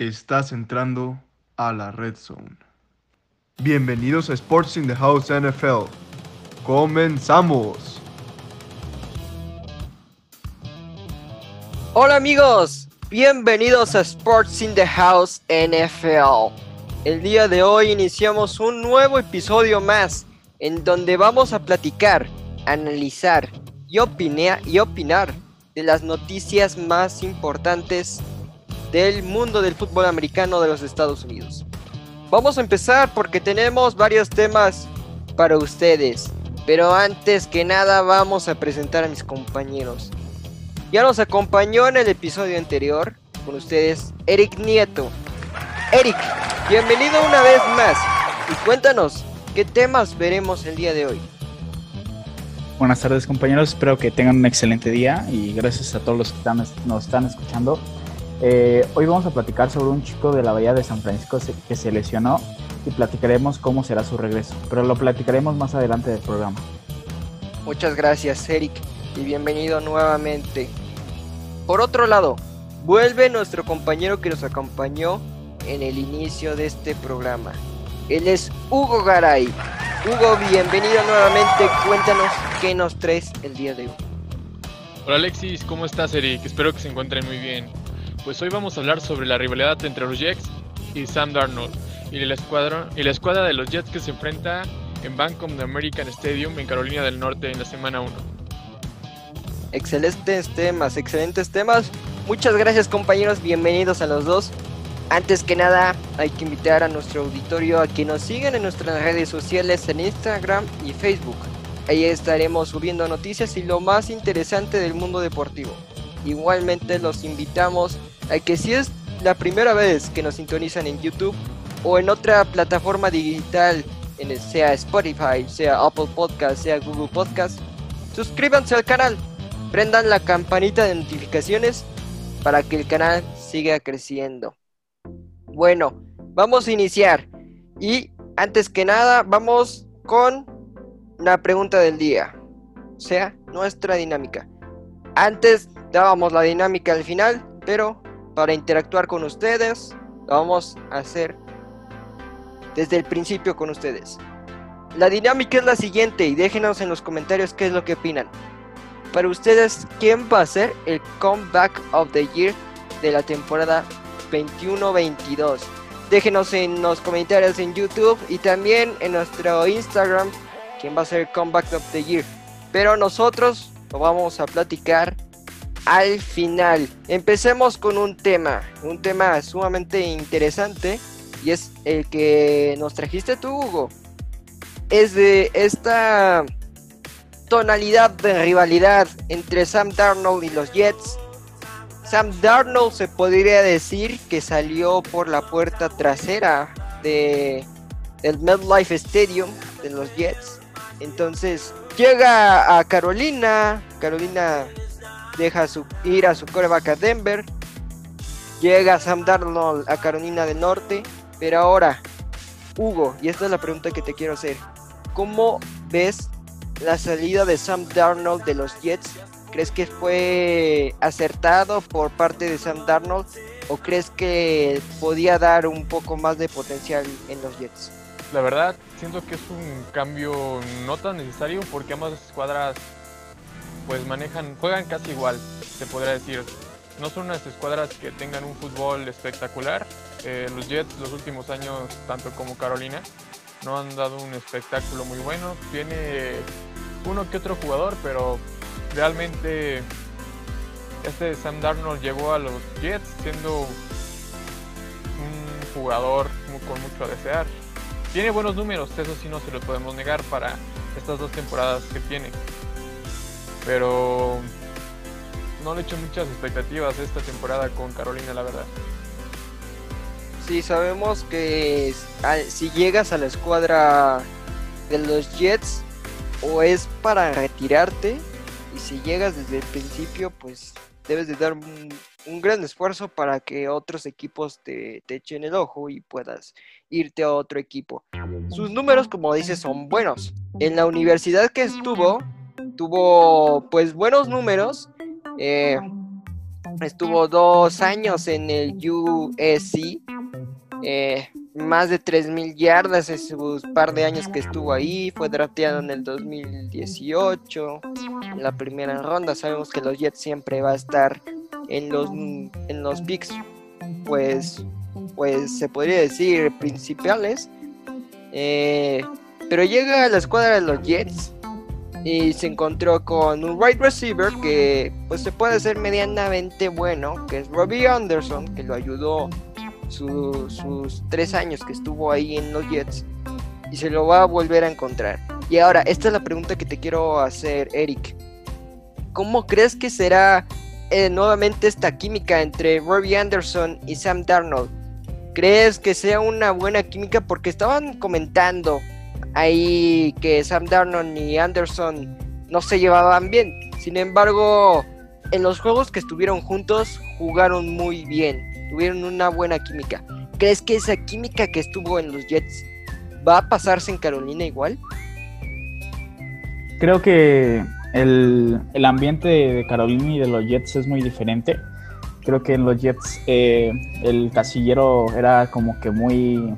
Estás entrando a la Red Zone. Bienvenidos a Sports in the House NFL. Comenzamos. Hola amigos, bienvenidos a Sports in the House NFL. El día de hoy iniciamos un nuevo episodio más en donde vamos a platicar, analizar y, y opinar de las noticias más importantes del mundo del fútbol americano de los Estados Unidos. Vamos a empezar porque tenemos varios temas para ustedes, pero antes que nada vamos a presentar a mis compañeros. Ya nos acompañó en el episodio anterior con ustedes Eric Nieto. Eric, bienvenido una vez más y cuéntanos qué temas veremos el día de hoy. Buenas tardes compañeros, espero que tengan un excelente día y gracias a todos los que nos están escuchando. Eh, hoy vamos a platicar sobre un chico de la Bahía de San Francisco que se lesionó y platicaremos cómo será su regreso, pero lo platicaremos más adelante del programa. Muchas gracias Eric y bienvenido nuevamente. Por otro lado, vuelve nuestro compañero que nos acompañó en el inicio de este programa. Él es Hugo Garay. Hugo, bienvenido nuevamente. Cuéntanos qué nos traes el día de hoy. Hola Alexis, ¿cómo estás Eric? Espero que se encuentren muy bien. Pues hoy vamos a hablar sobre la rivalidad entre los Jets y Sam Darnold y la escuadra, y la escuadra de los Jets que se enfrenta en Bank of the American Stadium en Carolina del Norte en la semana 1. Excelentes temas, excelentes temas. Muchas gracias compañeros, bienvenidos a los dos. Antes que nada, hay que invitar a nuestro auditorio a que nos sigan en nuestras redes sociales en Instagram y Facebook. Ahí estaremos subiendo noticias y lo más interesante del mundo deportivo. Igualmente los invitamos a que si es la primera vez que nos sintonizan en YouTube o en otra plataforma digital, en sea Spotify, sea Apple Podcast, sea Google Podcast, suscríbanse al canal prendan la campanita de notificaciones para que el canal siga creciendo. Bueno, vamos a iniciar. Y antes que nada, vamos con la pregunta del día. O sea, nuestra dinámica. Antes dábamos la dinámica al final, pero para interactuar con ustedes, lo vamos a hacer desde el principio con ustedes. La dinámica es la siguiente y déjenos en los comentarios qué es lo que opinan. Para ustedes, ¿quién va a ser el comeback of the year de la temporada 21-22? Déjenos en los comentarios en YouTube y también en nuestro Instagram quién va a ser el comeback of the year. Pero nosotros lo vamos a platicar al final. Empecemos con un tema, un tema sumamente interesante y es el que nos trajiste tú, Hugo. Es de esta tonalidad de rivalidad entre Sam Darnold y los Jets. Sam Darnold se podría decir que salió por la puerta trasera de del MetLife Stadium de los Jets. Entonces llega a Carolina, Carolina deja su, ir a su coreback a Denver. Llega Sam Darnold a Carolina del Norte, pero ahora Hugo, y esta es la pregunta que te quiero hacer. ¿Cómo ves la salida de Sam Darnold de los Jets, ¿crees que fue acertado por parte de Sam Darnold o crees que podía dar un poco más de potencial en los Jets? La verdad, siento que es un cambio no tan necesario porque ambas escuadras pues manejan, juegan casi igual, se podría decir. No son unas escuadras que tengan un fútbol espectacular. Eh, los Jets los últimos años, tanto como Carolina, no han dado un espectáculo muy bueno. Tiene uno que otro jugador, pero realmente este Sam Darnold llegó a los Jets siendo un jugador con mucho a desear. Tiene buenos números, eso sí no se lo podemos negar para estas dos temporadas que tiene. Pero no le echo muchas expectativas esta temporada con Carolina, la verdad. Sí, sabemos que si llegas a la escuadra de los Jets, o es para retirarte y si llegas desde el principio pues debes de dar un, gran esfuerzo para que otros equipos te, te, echen el ojo y puedas irte a otro equipo. Sus números como dices son buenos. En la universidad que estuvo tuvo pues buenos números. Eh, estuvo dos años en el USC, eh, más de 3.000 yardas en sus par de años que estuvo ahí, fue drafteado en el 2018, en la primera ronda, sabemos que los Jets siempre va a estar en los, en los picks, pues, pues se podría decir principales, eh, pero llega a la escuadra de los Jets y se encontró con un wide receiver que pues se puede ser medianamente bueno, que es Robbie Anderson, que lo ayudó sus tres años que estuvo ahí en los Jets y se lo va a volver a encontrar. Y ahora, esta es la pregunta que te quiero hacer, Eric. ¿Cómo crees que será eh, nuevamente esta química entre Robbie Anderson y Sam Darnold? ¿Crees que sea una buena química? Porque estaban comentando ahí que Sam Darnold y Anderson no se llevaban bien. Sin embargo, en los juegos que estuvieron juntos jugaron muy bien, tuvieron una buena química. ¿Crees que esa química que estuvo en los Jets va a pasarse en Carolina igual? Creo que el, ambiente de Carolina y de los Jets es muy diferente. Creo que en los Jets eh, el casillero era como que muy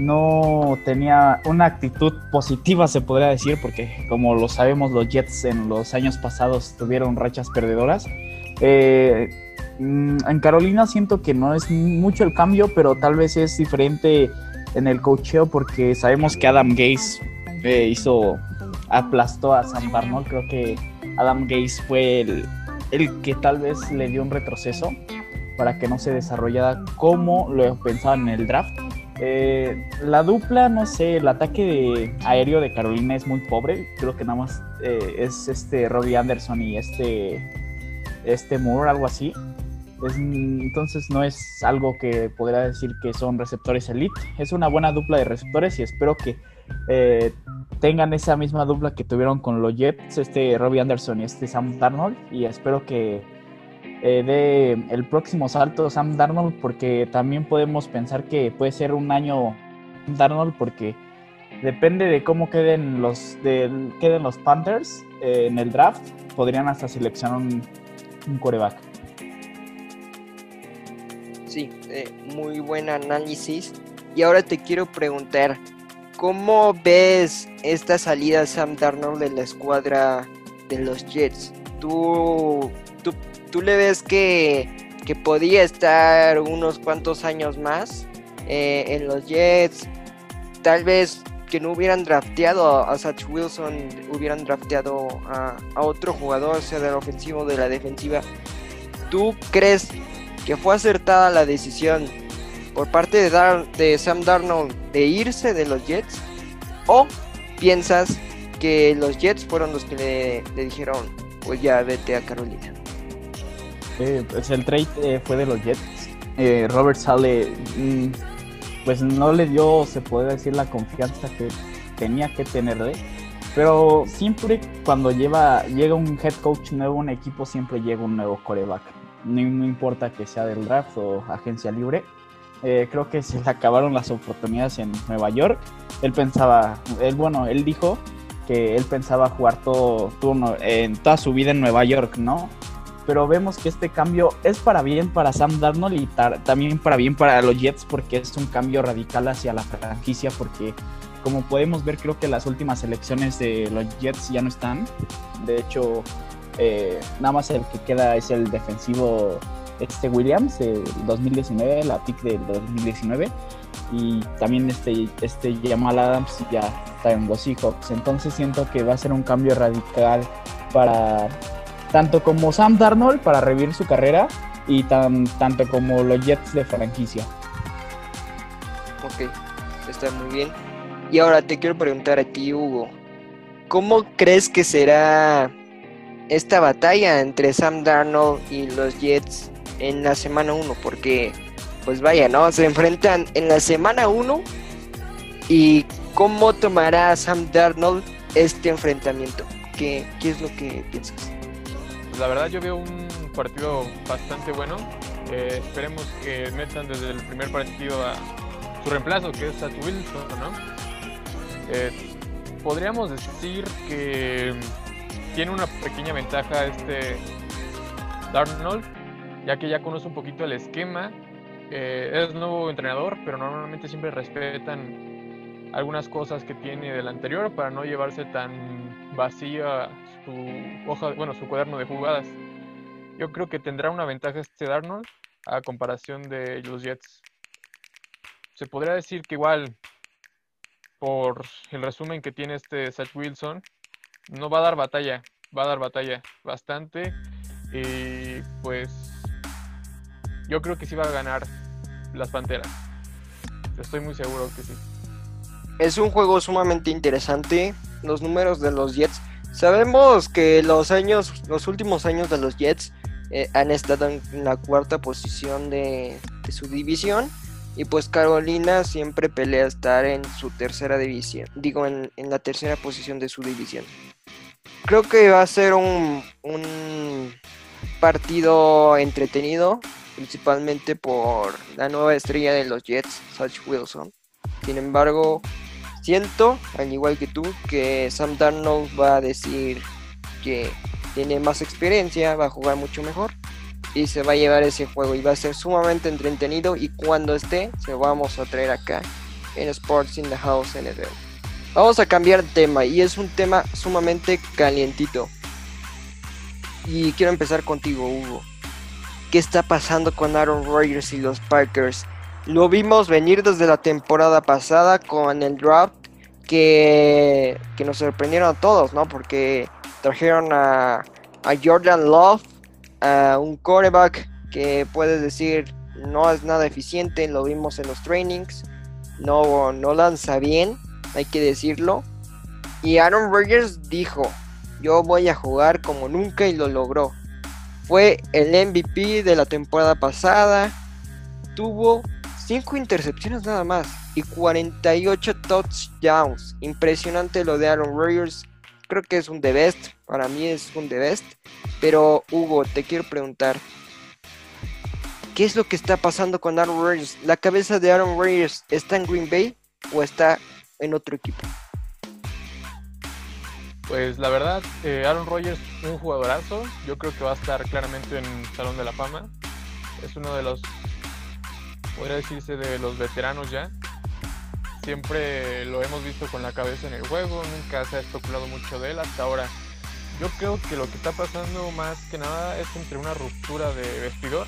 no tenía una actitud positiva, se podría decir, porque como lo sabemos, los Jets en los años pasados tuvieron rachas perdedoras. Eh, mm, en Carolina siento que no es mucho el cambio, pero tal vez es diferente en el cocheo porque sabemos que Adam Gaze eh, hizo, aplastó a Sam Darnold. Creo que Adam Gaze fue el, el que tal vez le dio un retroceso para que no se desarrollara como lo pensaban en el draft. Eh, la dupla, no sé, el ataque aéreo de Carolina es muy pobre. Creo que nada más eh, es este Robbie Anderson y este, este Moore, algo así. entonces no es algo que podría decir que son receptores elite. Es una buena dupla de receptores y espero que eh, tengan esa misma dupla que tuvieron con los Jets, este Robbie Anderson y este Sam Darnold. Y espero que eh, de el próximo salto Sam Darnold, porque también podemos pensar que puede ser un año Darnold, porque depende de cómo queden los, de, queden los Panthers eh, en el draft, podrían hasta seleccionar un, un coreback. Sí, eh, muy buen análisis. Y ahora te quiero preguntar, ¿cómo ves esta salida Sam Darnold de la escuadra de los Jets? ¿Tú, tú le ves que, que podía estar unos cuantos años más eh, en los Jets. Tal vez que no hubieran drafteado a Satch Wilson, hubieran drafteado a, otro jugador, sea del ofensivo o de la defensiva. ¿Tú crees que fue acertada la decisión por parte de, Dar de Sam Darnold de irse de los Jets? ¿O piensas que los Jets fueron los que le, le dijeron, pues ya vete a Carolina? Pues el trade eh, fue de los Jets. Eh, Robert Sale, mm, pues no le dio, se puede decir, la confianza que tenía que tenerle. Pero siempre cuando lleva, llega un head coach nuevo un equipo, siempre llega un nuevo coreback. No, importa que sea del draft o agencia libre. Eh, creo que se le acabaron las oportunidades en Nueva York. Él pensaba, él, bueno, él dijo que él pensaba jugar todo, todo en toda su vida en Nueva York, ¿no? Pero vemos que este cambio es para bien para Sam Darnold y también para bien para los Jets porque es un cambio radical hacia la franquicia porque como podemos ver creo que las últimas elecciones de los Jets ya no están. De hecho, eh, nada más el que queda es el defensivo este Williams, el 2019, la pick del 2019. Y también este, este Jamal Adams ya está en los Seahawks. Entonces siento que va a ser un cambio radical para tanto como Sam Darnold para revivir su carrera y tan, tanto como los Jets de franquicia. Ok, está muy bien. Y ahora te quiero preguntar a ti, Hugo, ¿cómo crees que será esta batalla entre Sam Darnold y los Jets en la semana 1? Porque, pues vaya, ¿no? Se enfrentan en la semana 1 y ¿cómo tomará Sam Darnold este enfrentamiento? ¿Qué, qué es lo que piensas? La verdad yo veo un partido bastante bueno. Eh, esperemos que metan desde el primer partido a su reemplazo, que es a Wilson, ¿no? Eh, podríamos decir que tiene una pequeña ventaja este Darnold, ya que ya conoce un poquito el esquema. Eh, es nuevo entrenador, pero normalmente siempre respetan algunas cosas que tiene del anterior para no llevarse tan vacía su hoja, bueno, su cuaderno de jugadas. Yo creo que tendrá una ventaja este Darnold a comparación de los Jets. Se podría decir que igual, por el resumen que tiene este Zach Wilson, no va a dar batalla, va a dar batalla bastante. Y pues yo creo que sí va a ganar las Panteras. Estoy muy seguro que sí. Es un juego sumamente interesante. Los números de los Jets. Sabemos que los años, los últimos años de los Jets eh, han estado en la cuarta posición de, su división. Y pues Carolina siempre pelea estar en su tercera división. Digo, en, la tercera posición de su división. Creo que va a ser un, un partido entretenido. Principalmente por la nueva estrella de los Jets, Satch Wilson. Sin embargo, siento, al igual que tú, que Sam Darnold va a decir que tiene más experiencia, va a jugar mucho mejor y se va a llevar ese juego y va a ser sumamente entretenido y cuando esté se vamos a traer acá en Sports in the House NFL. Vamos a cambiar tema y es un tema sumamente calientito. Y quiero empezar contigo, Hugo. ¿Qué está pasando con Aaron Rodgers y los Packers? Lo vimos venir desde la temporada pasada con el draft que, que nos sorprendieron a todos, ¿no? Porque Trajeron a, Jordan Love, a un quarterback que puedes decir no es nada eficiente, lo vimos en los trainings, no, no lanza bien, hay que decirlo. Y Aaron Rodgers dijo, yo voy a jugar como nunca y lo logró. Fue el MVP de la temporada pasada, tuvo 5 intercepciones nada más y 48 touchdowns. Impresionante lo de Aaron Rodgers creo que es un The Best, para mí es un The Best. Pero Hugo, te quiero preguntar, ¿qué es lo que está pasando con Aaron Rodgers? ¿La cabeza de Aaron Rodgers está en Green Bay o está en otro equipo? Pues la verdad, eh, Aaron Rodgers es un jugadorazo. Yo creo que va a estar claramente en Salón de la Fama. Es uno de los, podría decirse, de los veteranos ya siempre lo hemos visto con la cabeza en el juego, nunca se ha especulado mucho de él hasta ahora. Yo creo que lo que está pasando más que nada es entre una ruptura de vestidor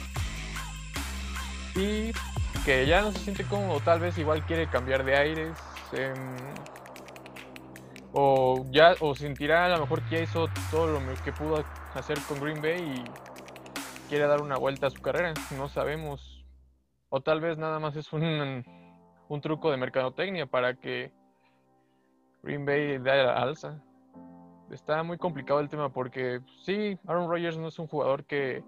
y que ya no se siente cómodo, tal vez igual quiere cambiar de aires em, o ya o sentirá a lo mejor que ya hizo todo lo que pudo hacer con Green Bay y quiere dar una vuelta a su carrera, no sabemos. O tal vez nada más es un un truco de mercadotecnia para que Green Bay dé la alza. Está muy complicado el tema porque sí, Aaron Rodgers no es un jugador que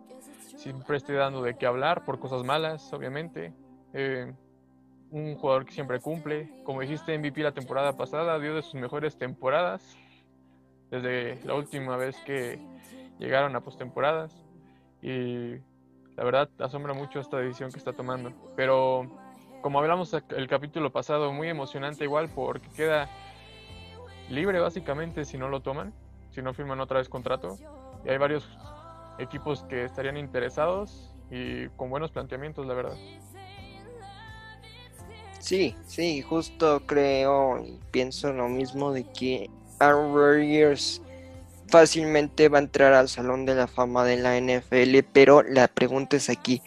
siempre esté dando de qué hablar por cosas malas, obviamente. Eh, un jugador que siempre cumple. Como dijiste, MVP la temporada pasada, dio de sus mejores temporadas desde la última vez que llegaron a postemporadas. Y la verdad asombra mucho esta decisión que está tomando. Pero como hablamos el capítulo pasado, muy emocionante igual porque queda libre básicamente si no lo toman, si no firman otra vez contrato. Y hay varios equipos que estarían interesados y con buenos planteamientos, la verdad. Sí, sí, justo creo y pienso lo mismo de que Aaron Rodgers fácilmente va a entrar al Salón de la Fama de la NFL, pero la pregunta es aquí,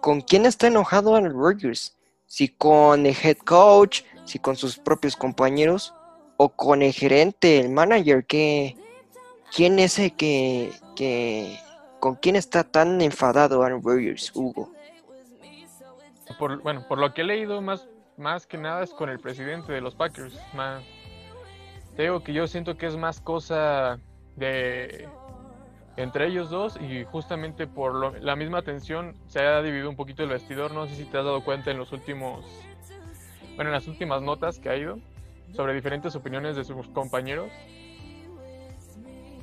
con quién está enojado Aaron Rodgers, si con el head coach, si con sus propios compañeros o con el gerente, el manager, que quién es el que, que con quién está tan enfadado Aaron Rodgers, Hugo. Por, bueno, por lo que he leído más, más que nada es con el presidente de los Packers. Más, te digo que yo siento que es más cosa de entre ellos dos y justamente por la misma tensión se ha dividido un poquito el vestidor. No sé si te has dado cuenta en los últimos, bueno, en las últimas notas que ha ido sobre diferentes opiniones de sus compañeros.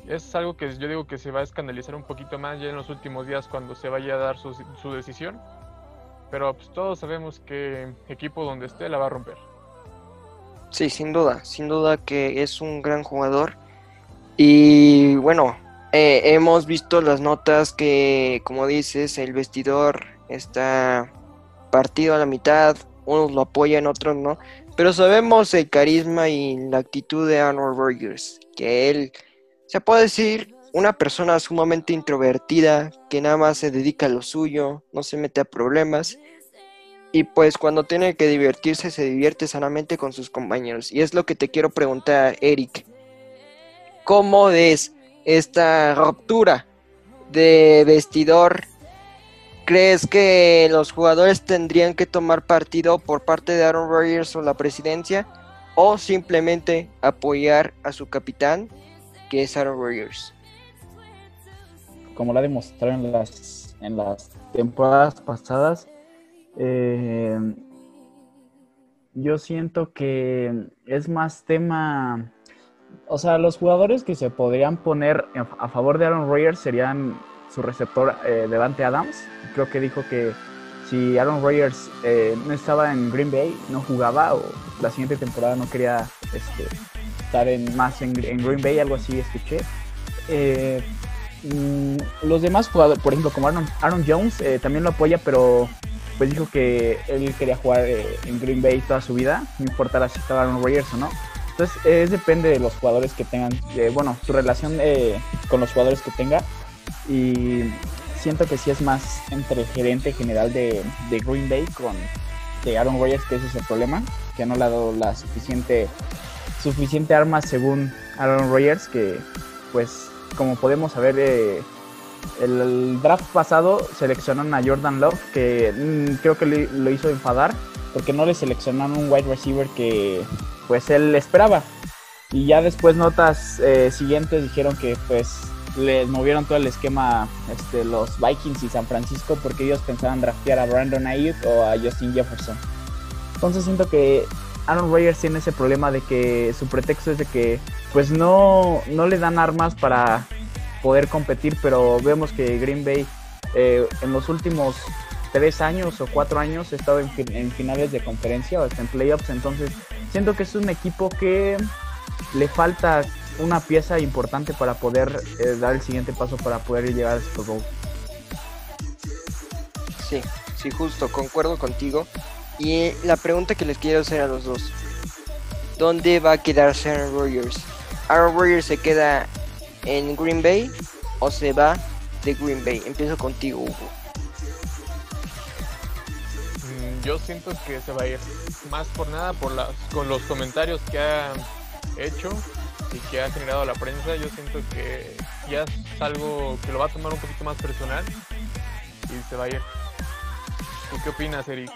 Es algo que yo digo que se va a escandalizar un poquito más ya en los últimos días cuando se vaya a dar su, su decisión. Pero pues todos sabemos que equipo donde esté la va a romper. Sí, sin duda, sin duda que es un gran jugador. Y bueno, eh, hemos visto las notas que, como dices, el vestidor está partido a la mitad, unos lo apoyan, otros no, pero sabemos el carisma y la actitud de Arnold Rodgers, que él, se puede decir, una persona sumamente introvertida, que nada más se dedica a lo suyo, no se mete a problemas, y pues cuando tiene que divertirse, se divierte sanamente con sus compañeros. Y es lo que te quiero preguntar, Eric. ¿Cómo ves esta ruptura de vestidor? ¿Crees que los jugadores tendrían que tomar partido por parte de Aaron Rodgers o la presidencia? ¿O simplemente apoyar a su capitán, que es Aaron Rodgers? Como lo ha en las temporadas pasadas, eh, yo siento que es más tema, o sea, los jugadores que se podrían poner a favor de Aaron Rodgers serían su receptor eh, Devante Adams. Creo que dijo que si Aaron Rodgers eh, no estaba en Green Bay, no jugaba o la siguiente temporada no quería este, estar en, más en, Green Bay, algo así escuché. Eh, mm, los demás jugadores, por ejemplo, como Aaron, Aaron Jones, también lo apoya, pero pues dijo que él quería jugar eh, en Green Bay toda su vida, no importara si estaba Aaron Rodgers o no. Entonces, es depende de los jugadores que tengan, bueno, su relación eh, con los jugadores que tenga. Y siento que sí es más entre el gerente general de, Green Bay con Aaron Rodgers, que ese es el problema, que no le ha dado la suficiente, suficiente arma según Aaron Rodgers, que pues como podemos saber, el draft pasado seleccionaron a Jordan Love, que mm, creo que lo hizo enfadar, porque no le seleccionaron un wide receiver que pues él esperaba. Y ya después notas eh, siguientes dijeron que pues les movieron todo el esquema este, los Vikings y San Francisco porque ellos pensaban draftear a Brandon Ayuk o a Justin Jefferson. Entonces siento que Aaron Rodgers tiene ese problema de que su pretexto es de que pues no, no le dan armas para poder competir, pero vemos que Green Bay eh, en los últimos tres años o cuatro años ha estado en, finales de conferencia o hasta en playoffs, entonces siento que es un equipo que le falta una pieza importante para poder eh, dar el siguiente paso para poder llegar al Super Bowl. Sí, sí, justo, concuerdo contigo. Y la pregunta que les quiero hacer a los dos, ¿dónde va a quedarse Aaron Rodgers? ¿Aaron Rodgers se queda en Green Bay o se va de Green Bay? Empiezo contigo, Hugo. Mm, yo siento que se va a ir más por nada por las, con los comentarios que ha hecho y que ha generado la prensa. Yo siento que ya es algo que lo va a tomar un poquito más personal y se va a ir. ¿Tú qué opinas, Eric?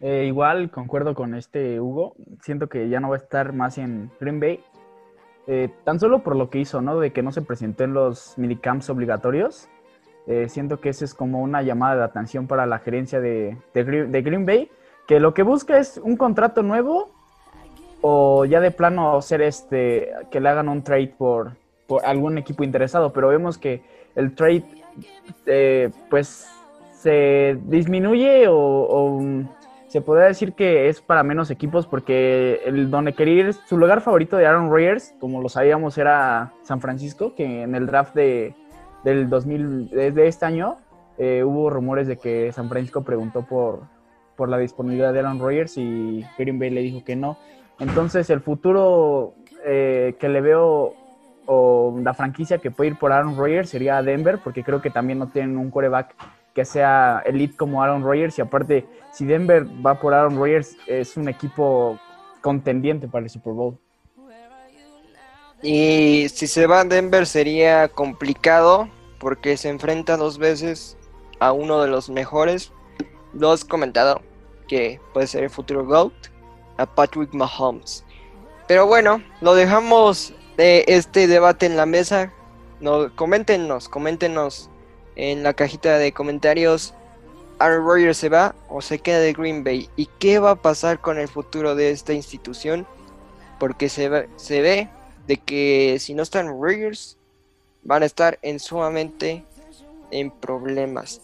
Eh, igual concuerdo con este Hugo. Siento que ya no va a estar más en Green Bay eh, tan solo por lo que hizo, ¿no? De que no se presentó en los minicamps obligatorios. Eh, siento que ese es como una llamada de atención para la gerencia de, Green Bay, que lo que busca es un contrato nuevo o ya de plano ser este, que le hagan un trade por, por algún equipo interesado, pero vemos que el trade eh, pues se disminuye o se podría decir que es para menos equipos porque el donde quería ir, su lugar favorito de Aaron Rodgers, como lo sabíamos, era San Francisco, que en el draft de, del 2000, de este año, eh, hubo rumores de que San Francisco preguntó por, por la disponibilidad de Aaron Rodgers y Green Bay le dijo que no. Entonces el futuro eh, que le veo o la franquicia que puede ir por Aaron Rodgers sería Denver, porque creo que también no tienen un coreback que sea elite como Aaron Rodgers y aparte si Denver va por Aaron Rodgers es un equipo contendiente para el Super Bowl. Y si se va a Denver sería complicado porque se enfrenta dos veces a uno de los mejores. Lo has comentado que puede ser el futuro GOAT, a Patrick Mahomes. Pero bueno, lo dejamos de este debate en la mesa. No, coméntenos, coméntenos en la cajita de comentarios. Aaron Rodgers se va o se queda de Green Bay y qué va a pasar con el futuro de esta institución porque se ve, se ve de que si no están Rodgers van a estar en sumamente en problemas.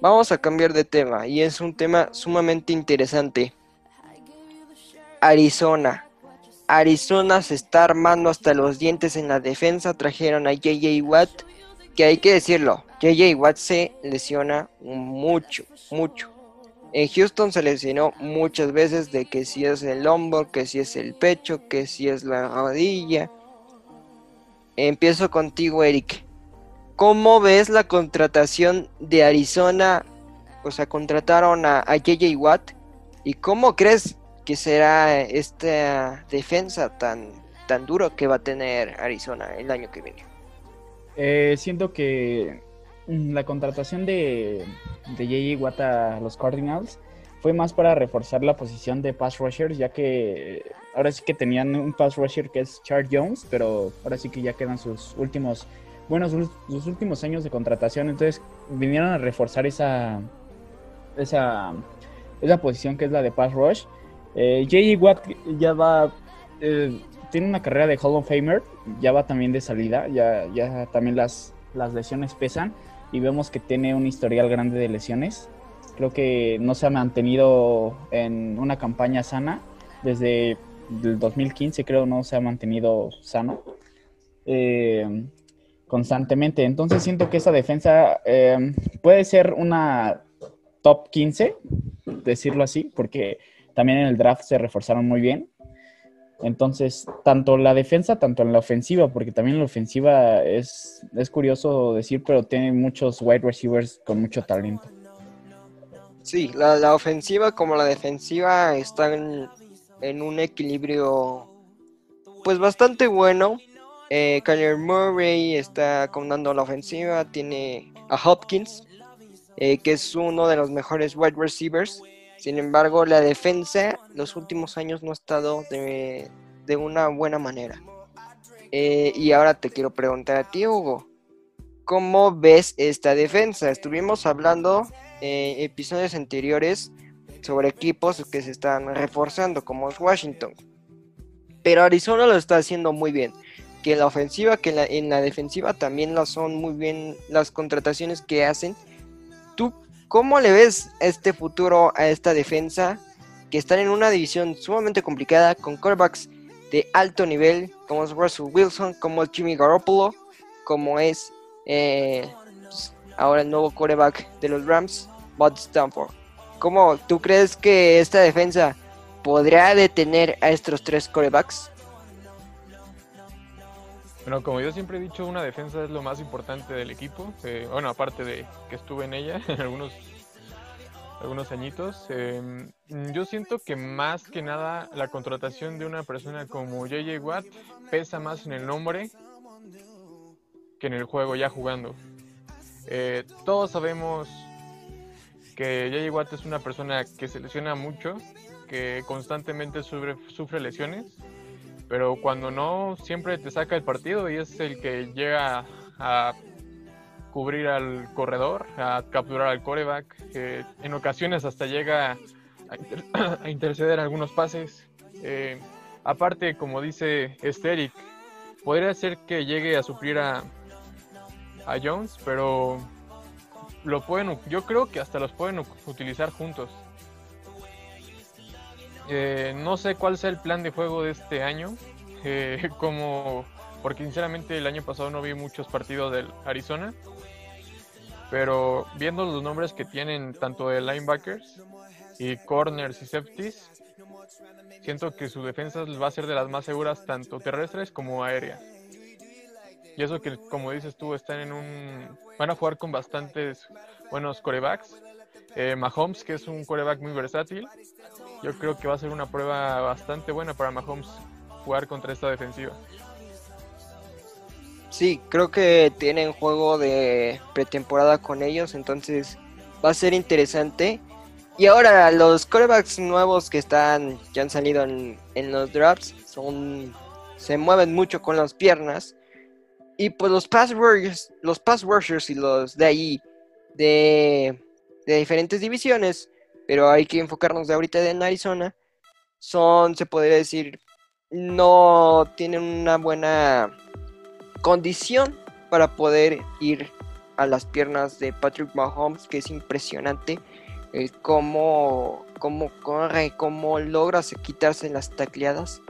Vamos a cambiar de tema y es un tema sumamente interesante. Arizona. Arizona se está armando hasta los dientes en la defensa. Trajeron a JJ Watt, que hay que decirlo, JJ Watt se lesiona mucho, mucho. En Houston se lesionó muchas veces de que si es el hombro, que si es el pecho, que si es la rodilla. Empiezo contigo, Eric. ¿Cómo ves la contratación de Arizona? O sea, contrataron a, JJ Watt. ¿Y cómo crees que será esta defensa tan, tan duro que va a tener Arizona el año que viene? Eh, siento que la contratación de, de J.J. Watt a los Cardinals fue más para reforzar la posición de pass rushers, ya que ahora sí que tenían un pass rusher que es Char Jones, pero ahora sí que ya quedan sus últimos, bueno, sus, sus últimos años de contratación, entonces vinieron a reforzar esa, esa, esa posición que es la de pass rush. Eh, J.J. Watt ya va, eh, tiene una carrera de Hall of Famer, ya va también de salida, ya, ya también las, las lesiones pesan y vemos que tiene un historial grande de lesiones. Creo que no se ha mantenido en una campaña sana desde el 2015, creo no se ha mantenido sano eh, constantemente. Entonces siento que esa defensa eh, puede ser una top 15, decirlo así, porque también en el draft se reforzaron muy bien. Entonces, tanto la defensa, tanto en la ofensiva, porque también la ofensiva es, es curioso decir, pero tiene muchos wide receivers con mucho talento. Sí, la, ofensiva como la defensiva están en un equilibrio pues bastante bueno. Eh, Kyler Murray está comandando la ofensiva, tiene a Hopkins, eh, que es uno de los mejores wide receivers. Sin embargo, la defensa los últimos años no ha estado de, de una buena manera. Eh, y ahora te quiero preguntar a ti, Hugo. ¿Cómo ves esta defensa? Estuvimos hablando en episodios anteriores sobre equipos que se están reforzando, como es Washington. Pero Arizona lo está haciendo muy bien. Que en la ofensiva, que en la, en la defensiva también lo son muy bien las contrataciones que hacen. ¿Tú cómo le ves este futuro a esta defensa? Que están en una división sumamente complicada con quarterbacks de alto nivel, como es Russell Wilson, como Jimmy Garoppolo, como es eh, pues, ahora el nuevo quarterback de los Rams, Bud Stanford. ¿Cómo tú crees que esta defensa podrá detener a estos tres corebacks? Bueno, como yo siempre he dicho, una defensa es lo más importante del equipo. Eh, bueno, aparte de que estuve en ella algunos, algunos añitos. Eh, yo siento que más que nada la contratación de una persona como JJ Watt pesa más en el nombre que en el juego ya jugando. Eh, todos sabemos que JJ Watt es una persona que se lesiona mucho, que constantemente sufre, sufre lesiones, pero cuando no, siempre te saca el partido y es el que llega a cubrir al corredor, a capturar al coreback, que en ocasiones hasta llega a, a interceder algunos pases. Eh, aparte, como dice Esteric, podría ser que llegue a suplir a, a Jones, pero lo pueden, yo creo que hasta los pueden utilizar juntos. Eh, no sé cuál sea el plan de juego de este año, eh, como porque sinceramente el año pasado no vi muchos partidos del Arizona, pero viendo los nombres que tienen tanto de linebackers y corners y safeties, siento que su defensa va a ser de las más seguras tanto terrestres como aéreas. Y eso que, como dices tú, están en un. Van a jugar con bastantes buenos corebacks. Eh, Mahomes, que es un coreback muy versátil. Yo creo que va a ser una prueba bastante buena para Mahomes jugar contra esta defensiva. Sí, creo que tienen juego de pretemporada con ellos, entonces va a ser interesante. Y ahora los corebacks nuevos que están, que han salido en, en los drafts, son, se mueven mucho con las piernas. Y pues los pass rushers, los pass rushers y los de ahí, de, de diferentes divisiones, pero hay que enfocarnos de ahorita en Arizona, son, se podría decir, no tienen una buena condición para poder ir a las piernas de Patrick Mahomes, que es impresionante eh, cómo, cómo corre, cómo logra quitarse las tacleadas.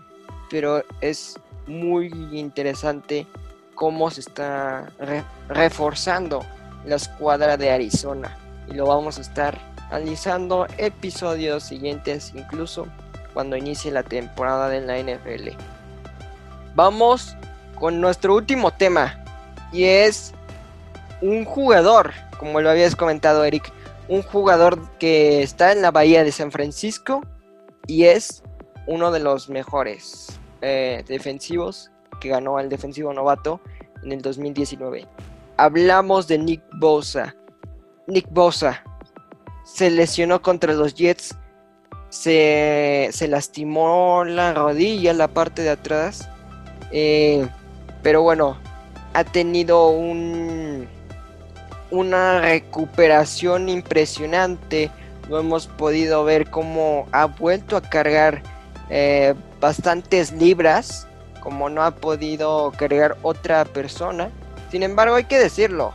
pero es muy interesante cómo se está reforzando la escuadra de Arizona. Y lo vamos a estar analizando episodios siguientes, incluso cuando inicie la temporada de la NFL. Vamos con nuestro último tema. Y es un jugador, como lo habías comentado Eric, un jugador que está en la bahía de San Francisco y es uno de los mejores eh, defensivos que ganó al defensivo novato en el 2019. Hablamos de Nick Bosa. Nick Bosa se lesionó contra los Jets, se, lastimó la rodilla, la parte de atrás, eh, pero bueno, ha tenido un, una recuperación impresionante. Lo hemos podido ver cómo ha vuelto a cargar eh, bastantes libras, como no ha podido cargar otra persona. Sin embargo, hay que decirlo,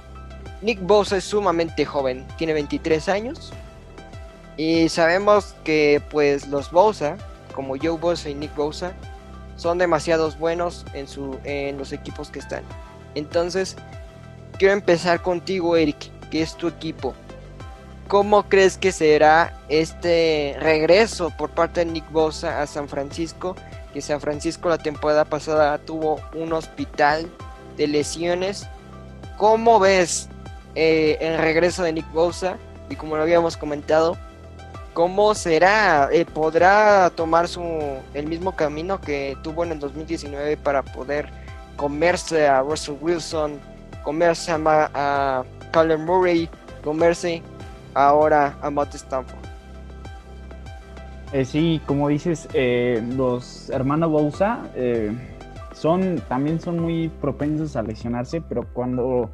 Nick Bosa es sumamente joven, tiene 23 años. Y sabemos que pues los Bosa, como Joe Bosa y Nick Bosa, son demasiados buenos en, su, en los equipos que están. Entonces, quiero empezar contigo, Eric, que es tu equipo. ¿Cómo crees que será este regreso por parte de Nick Bosa a San Francisco? Que San Francisco la temporada pasada tuvo un hospital de lesiones. ¿Cómo ves eh, el regreso de Nick Bosa? Y como lo habíamos comentado, ¿cómo será? Eh, ¿Podrá tomar su, el mismo camino que tuvo en el 2019 para poder comerse a Russell Wilson, comerse a, a Murray, comerse ahora a Matt Stanford. Eh, sí, como dices, eh, los hermanos Bousa eh, son, también son muy propensos a lesionarse, pero cuando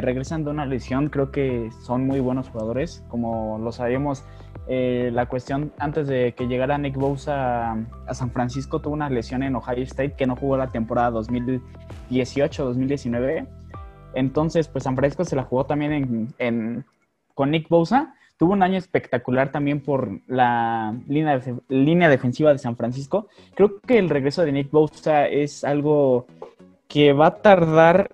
regresan de una lesión creo que son muy buenos jugadores. Como lo sabemos, la cuestión antes de que llegara Nick Bosa a, San Francisco tuvo una lesión en Ohio State que no jugó la temporada 2018-2019. Entonces, pues San Francisco se la jugó también en con Nick Bosa. Tuvo un año espectacular también por la línea, línea defensiva de San Francisco. Creo que el regreso de Nick Bosa es algo que va a tardar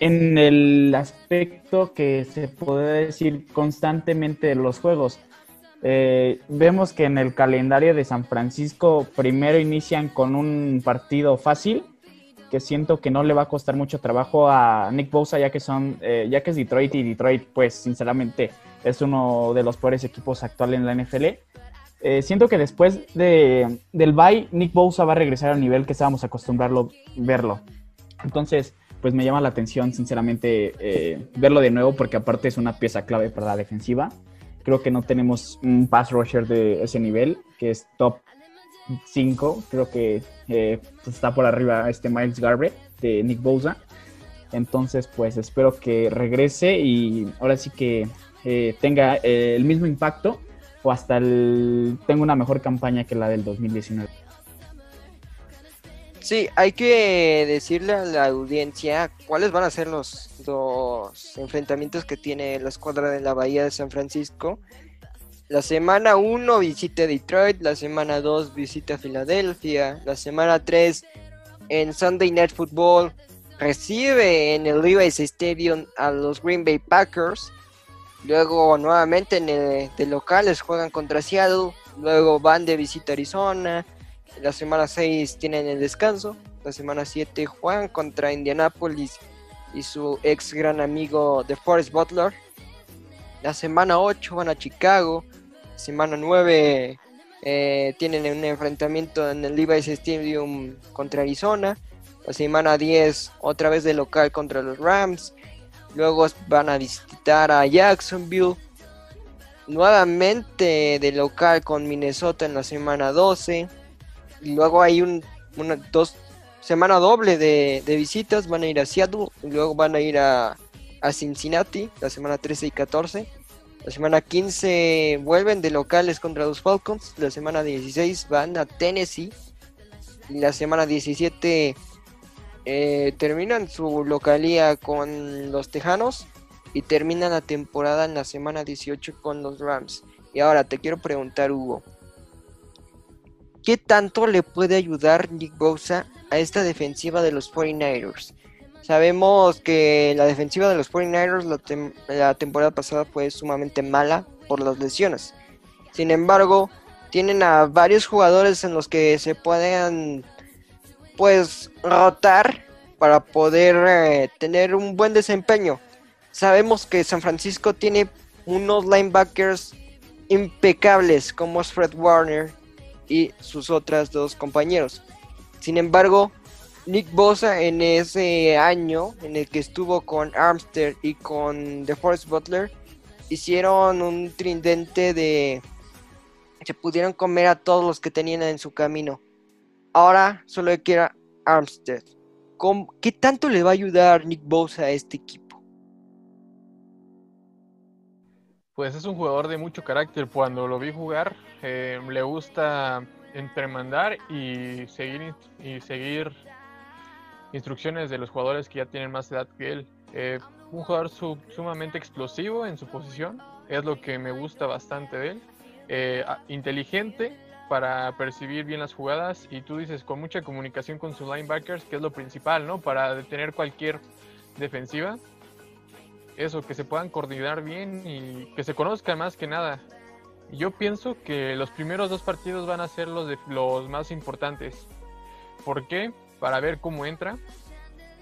en el aspecto que se puede decir constantemente de los juegos. Eh, vemos que en el calendario de San Francisco primero inician con un partido fácil que siento que no le va a costar mucho trabajo a Nick Bosa, ya que son, eh, ya que es Detroit y Detroit, pues sinceramente es uno de los peores equipos actuales en la NFL. Eh, siento que después de, del bye, Nick Bosa va a regresar al nivel que estábamos acostumbrados a verlo. Entonces, pues me llama la atención, sinceramente, eh, verlo de nuevo, porque aparte es una pieza clave para la defensiva. Creo que no tenemos un pass rusher de ese nivel, que es top 5, creo que eh, pues, está por arriba este Miles Garrett de Nick Bosa. Entonces, pues espero que regrese y ahora sí que eh, tenga eh, el mismo impacto o hasta el, tenga una mejor campaña que la del 2019. Sí, hay que decirle a la audiencia cuáles van a ser los, los enfrentamientos que tiene la escuadra de la Bahía de San Francisco la semana 1 visita Detroit, la semana 2 visita Filadelfia, la semana 3 en Sunday Night Football recibe en el Levi's Stadium a los Green Bay Packers. Luego nuevamente en el, de locales juegan contra Seattle. Luego van de visita a Arizona. La semana 6 tienen el descanso. La semana 7 juegan contra Indianapolis y su ex gran amigo de Forest Butler. La semana 8 van a Chicago. Semana 9 eh, tienen un enfrentamiento en el Levi's Stadium contra Arizona. La semana 10 otra vez de local contra los Rams. Luego van a visitar a Jacksonville. Nuevamente de local con Minnesota en la semana 12. Y luego hay un, una dos semana doble de, visitas. Van a ir a Seattle. Y luego van a ir a, a Cincinnati la semana 13 y 14. La semana 15 vuelven de locales contra los Falcons. La semana 16 van a Tennessee. Y la semana 17 eh, terminan su localía con los Tejanos. Y terminan la temporada en la semana 18 con los Rams. Y ahora te quiero preguntar, Hugo. ¿Qué tanto le puede ayudar Nick Bosa a esta defensiva de los 49ers? Sabemos que la defensiva de los 49ers la, temporada pasada fue sumamente mala por las lesiones. Sin embargo, tienen a varios jugadores en los que se pueden pues rotar para poder eh, tener un buen desempeño. Sabemos que San Francisco tiene unos linebackers impecables como es Fred Warner y sus otras dos compañeros. Sin embargo, Nick Bosa en ese año en el que estuvo con Armstead y con DeForest Butler hicieron un tridente de se pudieron comer a todos los que tenían en su camino. Ahora solo queda Armstead. ¿Qué tanto le va a ayudar Nick Bosa a este equipo? Pues es un jugador de mucho carácter. Cuando lo vi jugar, eh, le gusta entremandar y seguir, y seguir instrucciones de los jugadores que ya tienen más edad que él. Eh, un jugador sumamente explosivo en su posición, es lo que me gusta bastante de él. Eh, inteligente para percibir bien las jugadas y tú dices con mucha comunicación con sus linebackers, que es lo principal, ¿no? Para detener cualquier defensiva. Eso, que se puedan coordinar bien y que se conozcan más que nada. Yo pienso que los primeros dos partidos van a ser los, los más importantes. ¿Por qué? Para ver cómo entra.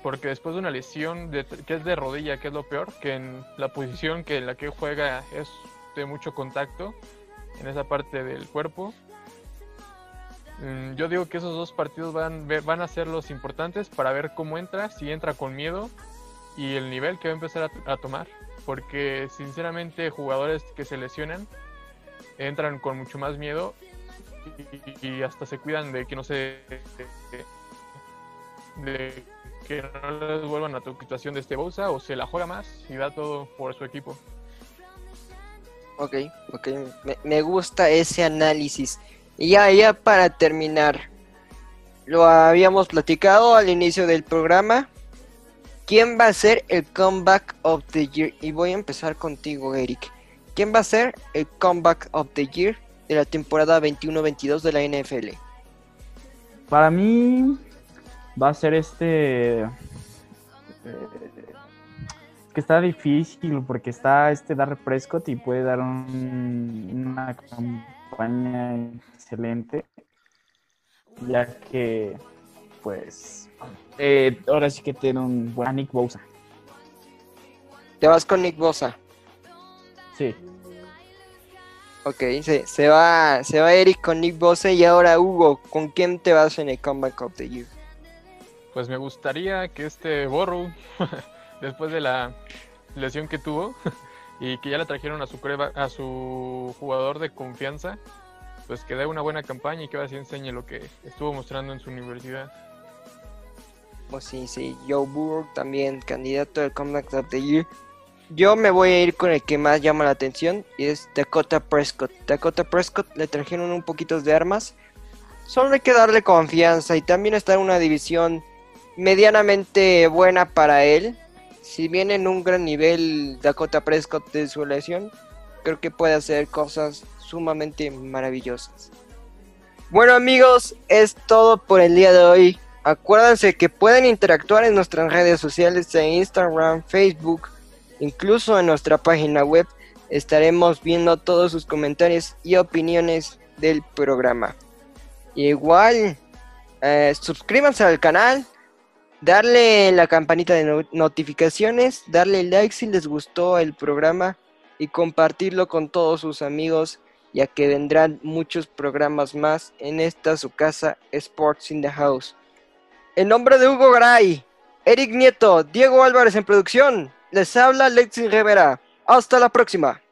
Porque después de una lesión que es de rodilla, que es lo peor, que en la posición que en la que juega es de mucho contacto, en esa parte del cuerpo. Mm, yo digo que esos dos partidos van, van a ser los importantes para ver cómo entra, si entra con miedo y el nivel que va a empezar a, tomar. Porque sinceramente jugadores que se lesionan entran con mucho más miedo y, hasta se cuidan de que no se de que no les vuelvan a tu situación de este Bosa o se la juega más y da todo por su equipo. Ok, ok, me, gusta ese análisis. Y ya, ya para terminar, lo habíamos platicado al inicio del programa. ¿Quién va a ser el comeback of the year? Y voy a empezar contigo, Eric. ¿Quién va a ser el comeback of the year de la temporada 21-22 de la NFL? Para mí va a ser este eh, que está difícil porque está este Dar Prescott y puede dar una campaña excelente, ya que, pues, eh, ahora sí que tiene un buen Nick Bosa. ¿Te vas con Nick Bosa? Sí. Ok, se, se, va, se va Eric con Nick Bosa y ahora Hugo, ¿con quién te vas en el Comeback of the Year? Pues me gustaría que este Borro después de la lesión que tuvo y que ya le trajeron a su, a su jugador de confianza, pues que dé una buena campaña y que así enseñe lo que estuvo mostrando en su universidad. Pues sí, sí, Joe Burrow también candidato al Comeback of the Year. Yo me voy a ir con el que más llama la atención y es Dakota Prescott. Dakota Prescott le trajeron un poquito de armas. Solo hay que darle confianza y también está en una división medianamente buena para él si bien en un gran nivel Dakota Prescott de su lesión, creo que puede hacer cosas sumamente maravillosas. Bueno amigos, es todo por el día de hoy. Acuérdense que pueden interactuar en nuestras redes sociales de Instagram, Facebook, incluso en nuestra página web. Estaremos viendo todos sus comentarios y opiniones del programa. Igual, eh, suscríbanse al canal, darle la campanita de notificaciones, darle like si les gustó el programa y compartirlo con todos sus amigos, ya que vendrán muchos programas más en esta su casa Sports in the House. En nombre de Hugo Gray, Eric Nieto, Diego Álvarez en producción, les habla Lexi Rivera. Hasta la próxima.